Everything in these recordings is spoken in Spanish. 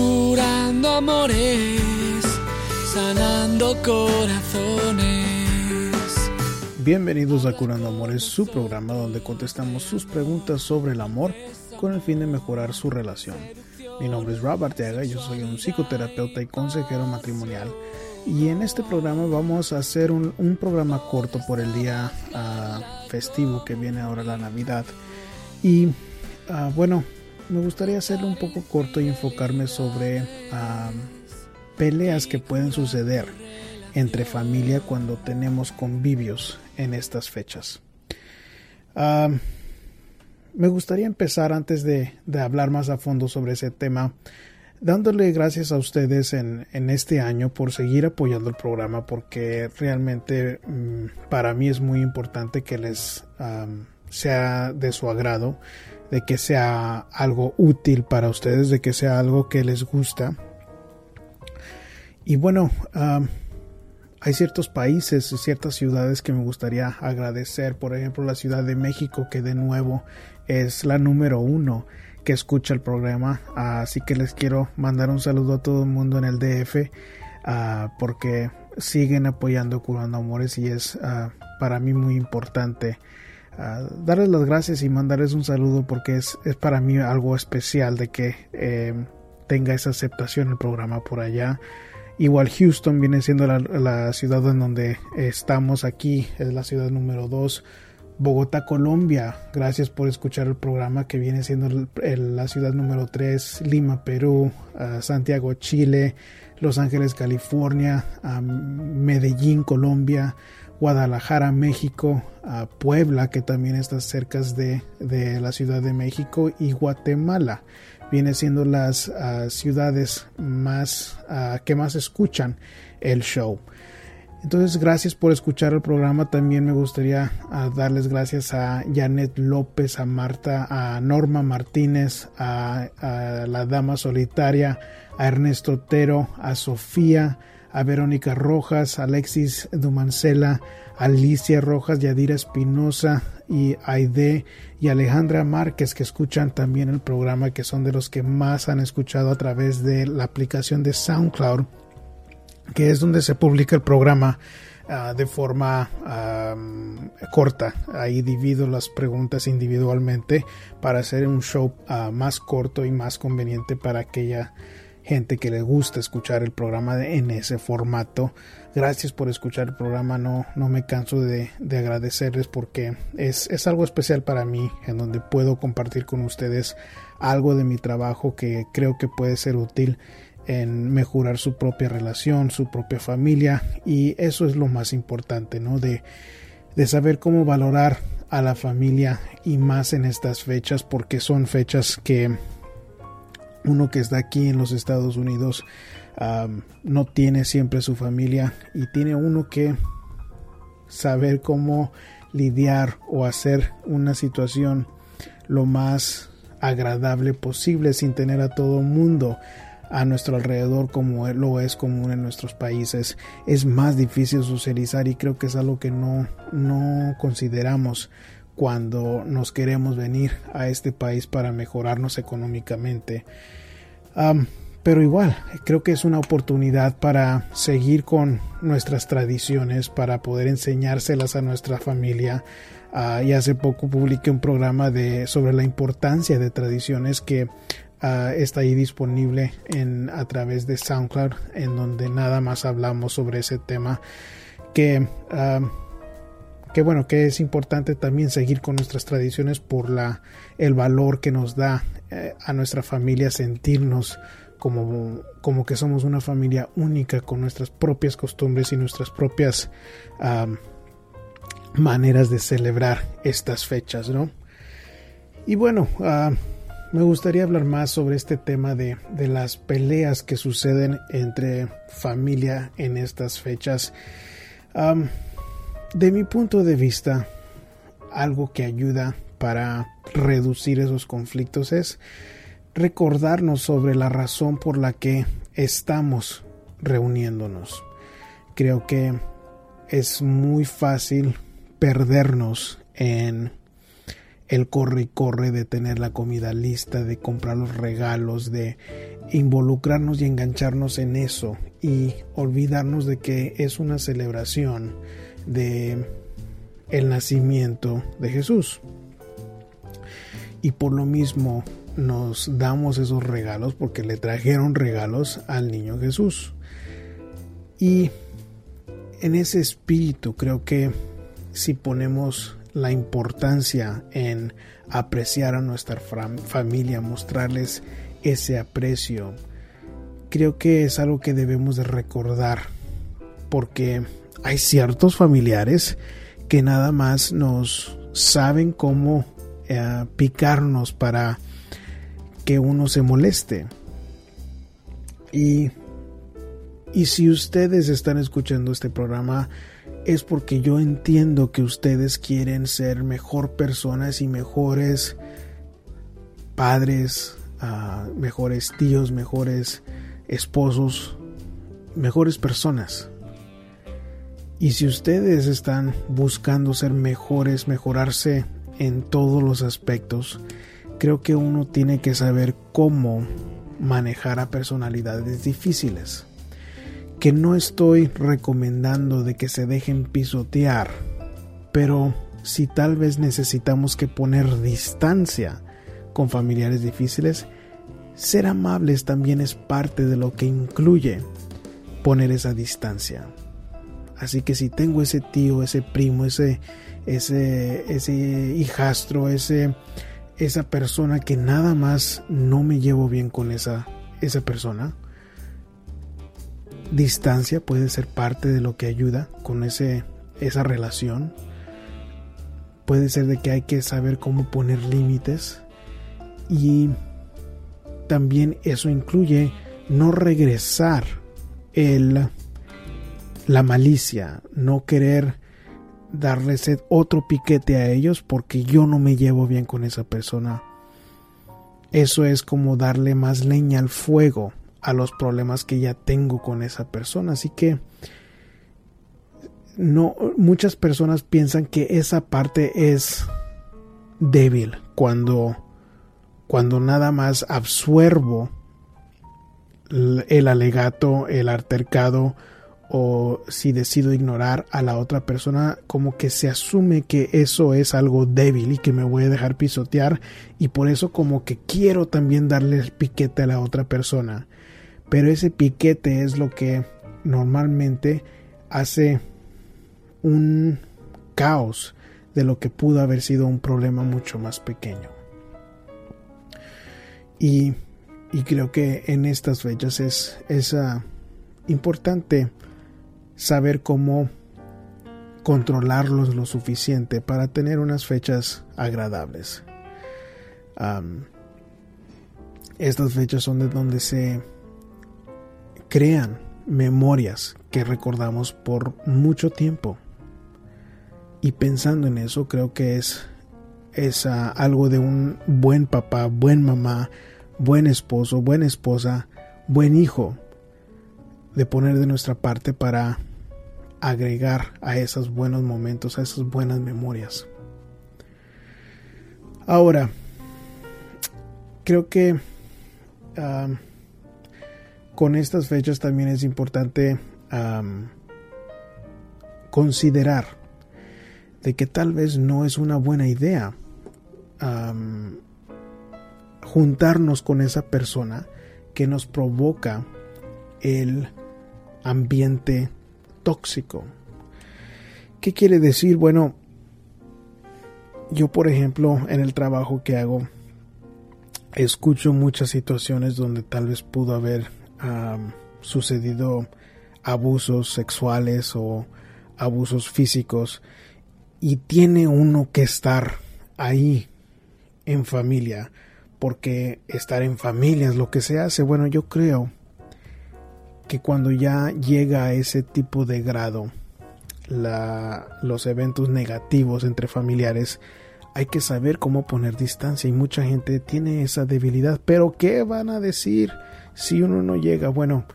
curando amores, sanando corazones. Bienvenidos a Curando Amores, su programa donde contestamos sus preguntas sobre el amor con el fin de mejorar su relación. Mi nombre es Rob Arteaga, yo soy un psicoterapeuta y consejero matrimonial. Y en este programa vamos a hacer un, programa corto por el día ah, festivo que viene ahora la Navidad. Y ah, bueno, me gustaría hacerlo un poco corto y enfocarme sobre peleas que pueden suceder entre familia cuando tenemos convivios en estas fechas. me gustaría empezar antes de, hablar más a fondo sobre ese tema, dándole gracias a ustedes en, este año por seguir apoyando el programa, porque realmente mm, para mí es muy importante que les sea de su agrado, de que sea algo útil para ustedes, de que sea algo que les gusta. Y bueno, hay ciertos países ciertas ciudades que me gustaría agradecer. Por ejemplo, la Ciudad de México, que de nuevo es la número uno que escucha el programa. Así que les quiero mandar un saludo a todo el mundo en el DF ah, porque siguen apoyando Curando Amores y es ah, para mí muy importante darles las gracias y mandarles un saludo porque es, es para mí algo especial de que eh, tenga esa aceptación el programa por allá. Igual Houston viene siendo la, ciudad en donde estamos aquí, es la ciudad número 2. Bogotá, Colombia, gracias por escuchar el programa que viene siendo la ciudad número 3. Lima, Perú, Santiago, Chile, Los Ángeles, California, Medellín, Colombia, Guadalajara, México, Puebla, que también está cerca de, de la Ciudad de México, y Guatemala viene siendo las ah, ciudades más ah, que más escuchan el show. Entonces, gracias por escuchar el programa. También me gustaría ah, darles gracias a Janet López, a Marta, a Norma Martínez, a, a, la Dama Solitaria, a Ernesto Otero, a Sofía, a Verónica Rojas, Alexis Dumancela, Alicia Rojas, Yadira Espinosa y Aide y Alejandra Márquez que escuchan también el programa que son de los que más han escuchado a través de la aplicación de SoundCloud que es donde se publica el programa ah, de forma corta. Ahí divido las preguntas individualmente para hacer un show ah, más corto y más conveniente para aquella gente que le gusta escuchar el programa en ese formato. Gracias por escuchar el programa, no, no me canso de, agradecerles porque es, es, algo especial para mí en donde puedo compartir con ustedes algo de mi trabajo que creo que puede ser útil en mejorar su propia relación, su propia familia y eso es lo más importante, ¿no? De, de saber cómo valorar a la familia y más en estas fechas porque son fechas que uno que está aquí en los Estados Unidos no tiene siempre su familia y tiene uno que saber cómo lidiar o hacer una situación lo más agradable posible sin tener a todo mundo a nuestro alrededor como lo es común en nuestros países. Es más difícil socializar y creo que es algo que no, no consideramos cuando nos queremos venir a este país para mejorarnos económicamente pero igual, creo que es una oportunidad para seguir con nuestras tradiciones, para poder enseñárselas a nuestra familia. Uh, y hace poco publiqué un programa de, sobre la importancia de tradiciones que ah, está ahí disponible en, a través de SoundCloud, en donde nada más hablamos sobre ese tema. Que, que bueno, que es importante también seguir con nuestras tradiciones por la, el valor que nos da eh, a nuestra familia sentirnos como, como que somos una familia única con nuestras propias costumbres y nuestras propias maneras de celebrar estas fechas, ¿no? Y bueno, me gustaría hablar más sobre este tema de, de, las peleas que suceden entre familia en estas fechas. De mi punto de vista, algo que ayuda para reducir esos conflictos es recordarnos sobre la razón por la que estamos reuniéndonos. Creo que es muy fácil perdernos en, el corre y corre de tener la comida lista, de comprar los regalos, de involucrarnos y engancharnos en eso y olvidarnos de que es una celebración de el nacimiento de Jesús. Y por lo mismo nos damos esos regalos porque le trajeron regalos al niño Jesús. Y en ese espíritu creo que si ponemos la importancia en apreciar a nuestra familia, mostrarles ese aprecio, creo que es algo que debemos de recordar porque hay ciertos familiares que nada más nos saben cómo eh, picarnos para que uno se moleste. Y, y si ustedes están escuchando este programa es porque yo entiendo que ustedes quieren ser mejor personas y mejores padres, ah, mejores tíos, mejores esposos, mejores personas. Y si ustedes están buscando ser mejores, mejorarse en todos los aspectos, creo que uno tiene que saber cómo manejar a personalidades difíciles. Que no estoy recomendando de que se dejen pisotear, pero si tal vez necesitamos que poner distancia con familiares difíciles, ser amables también es parte de lo que incluye poner esa distancia. Así que si tengo ese tío, ese primo, ese, ese, ese hijastro, ese, esa persona que nada más no me llevo bien con esa, esa persona, distancia puede ser parte de lo que ayuda con ese, esa relación. Puede ser de que hay que saber cómo poner límites y también eso incluye no regresar el la malicia, no querer darles otro piquete a ellos porque yo no me llevo bien con esa persona. Eso es como darle más leña al fuego a los problemas que ya tengo con esa persona. Así que no muchas personas piensan que esa parte es débil cuando cuando nada más absuervo el alegato, el altercado o si decido ignorar a la otra persona, como que se asume que eso es algo débil y que me voy a dejar pisotear y por eso como que quiero también darle el piquete a la otra persona. Pero ese piquete es lo que normalmente hace un caos de lo que pudo haber sido un problema mucho más pequeño. Y, y creo que en estas fechas es, es importante saber cómo controlarlos lo suficiente para tener unas fechas agradables. estas fechas son de donde se crean memorias que recordamos por mucho tiempo. Y pensando en eso, creo que es, es ah, algo de un buen papá, buen mamá, buen esposo, buena esposa, buen hijo, de poner de nuestra parte para agregar a esos buenos momentos, a esas buenas memorias. Ahora, creo que con estas fechas también es importante considerar de que tal vez no es una buena idea juntarnos con esa persona que nos provoca el ambiente tóxico. ¿Qué quiere decir? Bueno, yo por ejemplo en el trabajo que hago escucho muchas situaciones donde tal vez pudo haber sucedido abusos sexuales o abusos físicos y tiene uno que estar ahí en familia porque estar en familia es lo que se hace. Bueno, yo creo que cuando ya llega a ese tipo de grado los eventos negativos entre familiares, hay que saber cómo poner distancia y mucha gente tiene esa debilidad. Pero ¿qué van a decir si uno no llega? Bueno,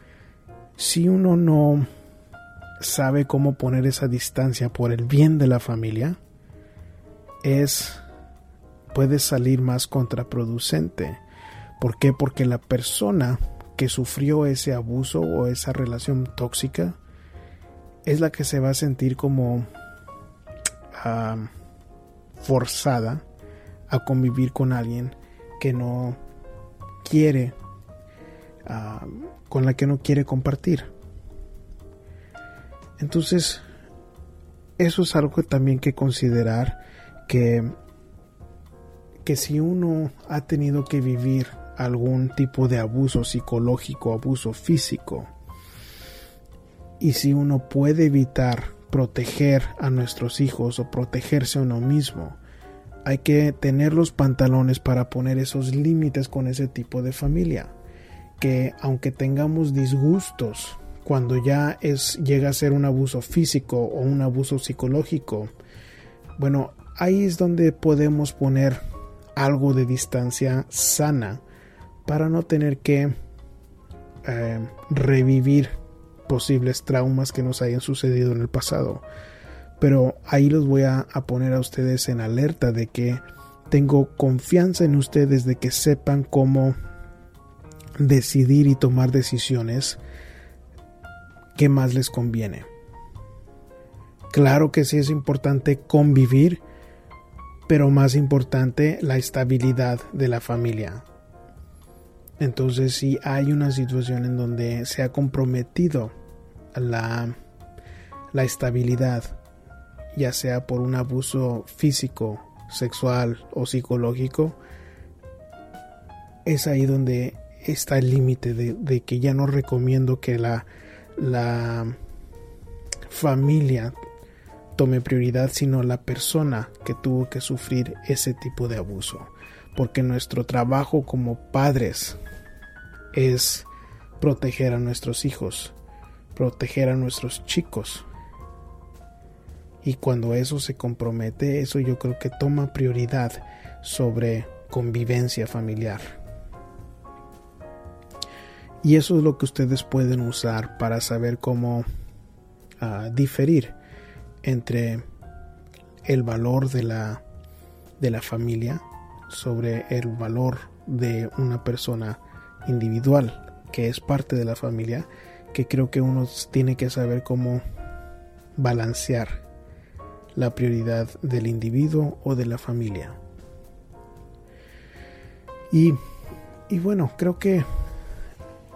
si uno no sabe cómo poner esa distancia por el bien de la familia, es puede salir más contraproducente. ¿Por qué? Porque la persona que sufrió ese abuso o esa relación tóxica es la que se va a sentir como forzada a convivir con alguien que no quiere, con la que no quiere compartir. Entonces, eso es algo también que considerar que, que si uno ha tenido que vivir algún tipo de abuso psicológico, abuso físico, y si uno puede evitar proteger a nuestros hijos o protegerse a uno mismo, hay que tener los pantalones para poner esos límites con ese tipo de familia. Que aunque tengamos disgustos cuando ya es llega a ser un abuso físico o un abuso psicológico, bueno, ahí es donde podemos poner algo de distancia sana para no tener que eh, revivir posibles traumas que nos hayan sucedido en el pasado. Pero ahí los voy a, a poner a ustedes en alerta de que tengo confianza en ustedes de que sepan cómo decidir y tomar decisiones que más les conviene. Claro que sí es importante convivir, pero más importante la estabilidad de la familia. Entonces si hay una situación en donde se ha comprometido la, la estabilidad, ya sea por un abuso físico, sexual o psicológico, es ahí donde está el límite de, de, que ya no recomiendo que la, la familia tome prioridad, sino la persona que tuvo que sufrir ese tipo de abuso. Porque nuestro trabajo como padres es proteger a nuestros hijos, proteger a nuestros chicos. Y cuando eso se compromete, eso yo creo que toma prioridad sobre convivencia familiar. Y eso es lo que ustedes pueden usar para saber cómo uh, diferir entre el valor de la, de la familia sobre el valor de una persona individual que es parte de la familia, que creo que uno tiene que saber cómo balancear la prioridad del individuo o de la familia. Y, y bueno, creo que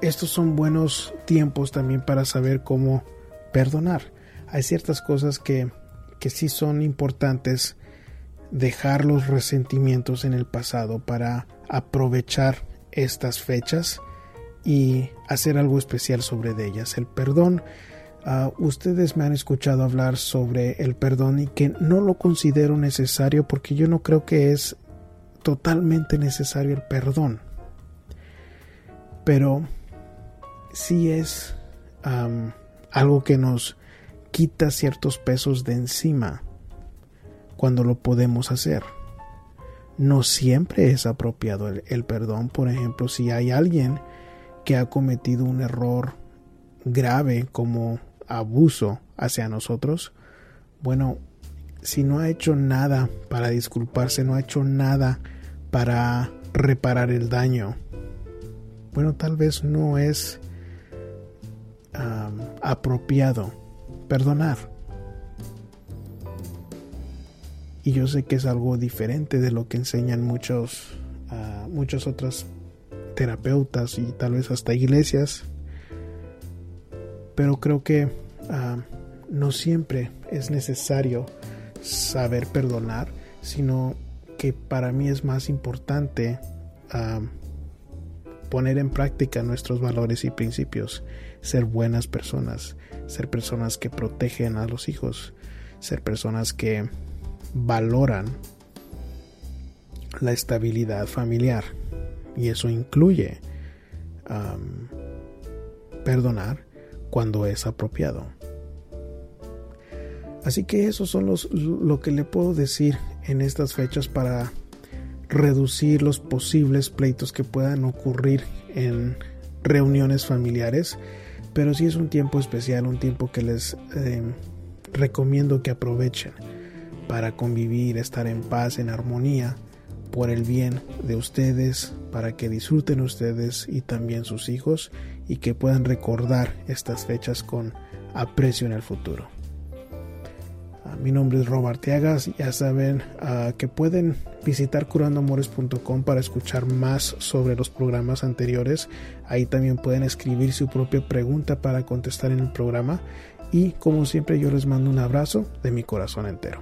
estos son buenos tiempos también para saber cómo perdonar. Hay ciertas cosas que, que sí son importantes dejar los resentimientos en el pasado para aprovechar estas fechas y hacer algo especial sobre ellas. El perdón, uh, ustedes me han escuchado hablar sobre el perdón y que no lo considero necesario porque yo no creo que es totalmente necesario el perdón. Pero sí es algo que nos quita ciertos pesos de encima cuando lo podemos hacer no siempre es apropiado el, perdón. Por ejemplo, si hay alguien que ha cometido un error grave como abuso hacia nosotros, bueno, si no ha hecho nada para disculparse, no ha hecho nada para reparar el daño, bueno, tal vez no es apropiado perdonar. Y yo sé que es algo diferente de lo que enseñan muchos uh, otros terapeutas y tal vez hasta iglesias. Pero creo que uh, no siempre es necesario saber perdonar sino que para mí es más importante uh, poner en práctica nuestros valores y principios. Ser buenas personas ser personas que protegen a los hijos ser personas que valoran la estabilidad familiar y eso incluye perdonar cuando es apropiado. Así que eso son los, lo que le puedo decir en estas fechas para reducir los posibles pleitos que puedan ocurrir en reuniones familiares. Pero si es un tiempo especial, un tiempo que les eh, recomiendo que aprovechen para convivir, estar en paz, en armonía, por el bien de ustedes, para que disfruten ustedes y también sus hijos y que puedan recordar estas fechas con aprecio en el futuro. Ah, mi nombre es Robert Tiagas, ya saben ah, que pueden visitar curandoamores.com para escuchar más sobre los programas anteriores. Ahí también pueden escribir su propia pregunta para contestar en el programa. Y como siempre yo les mando un abrazo de mi corazón entero.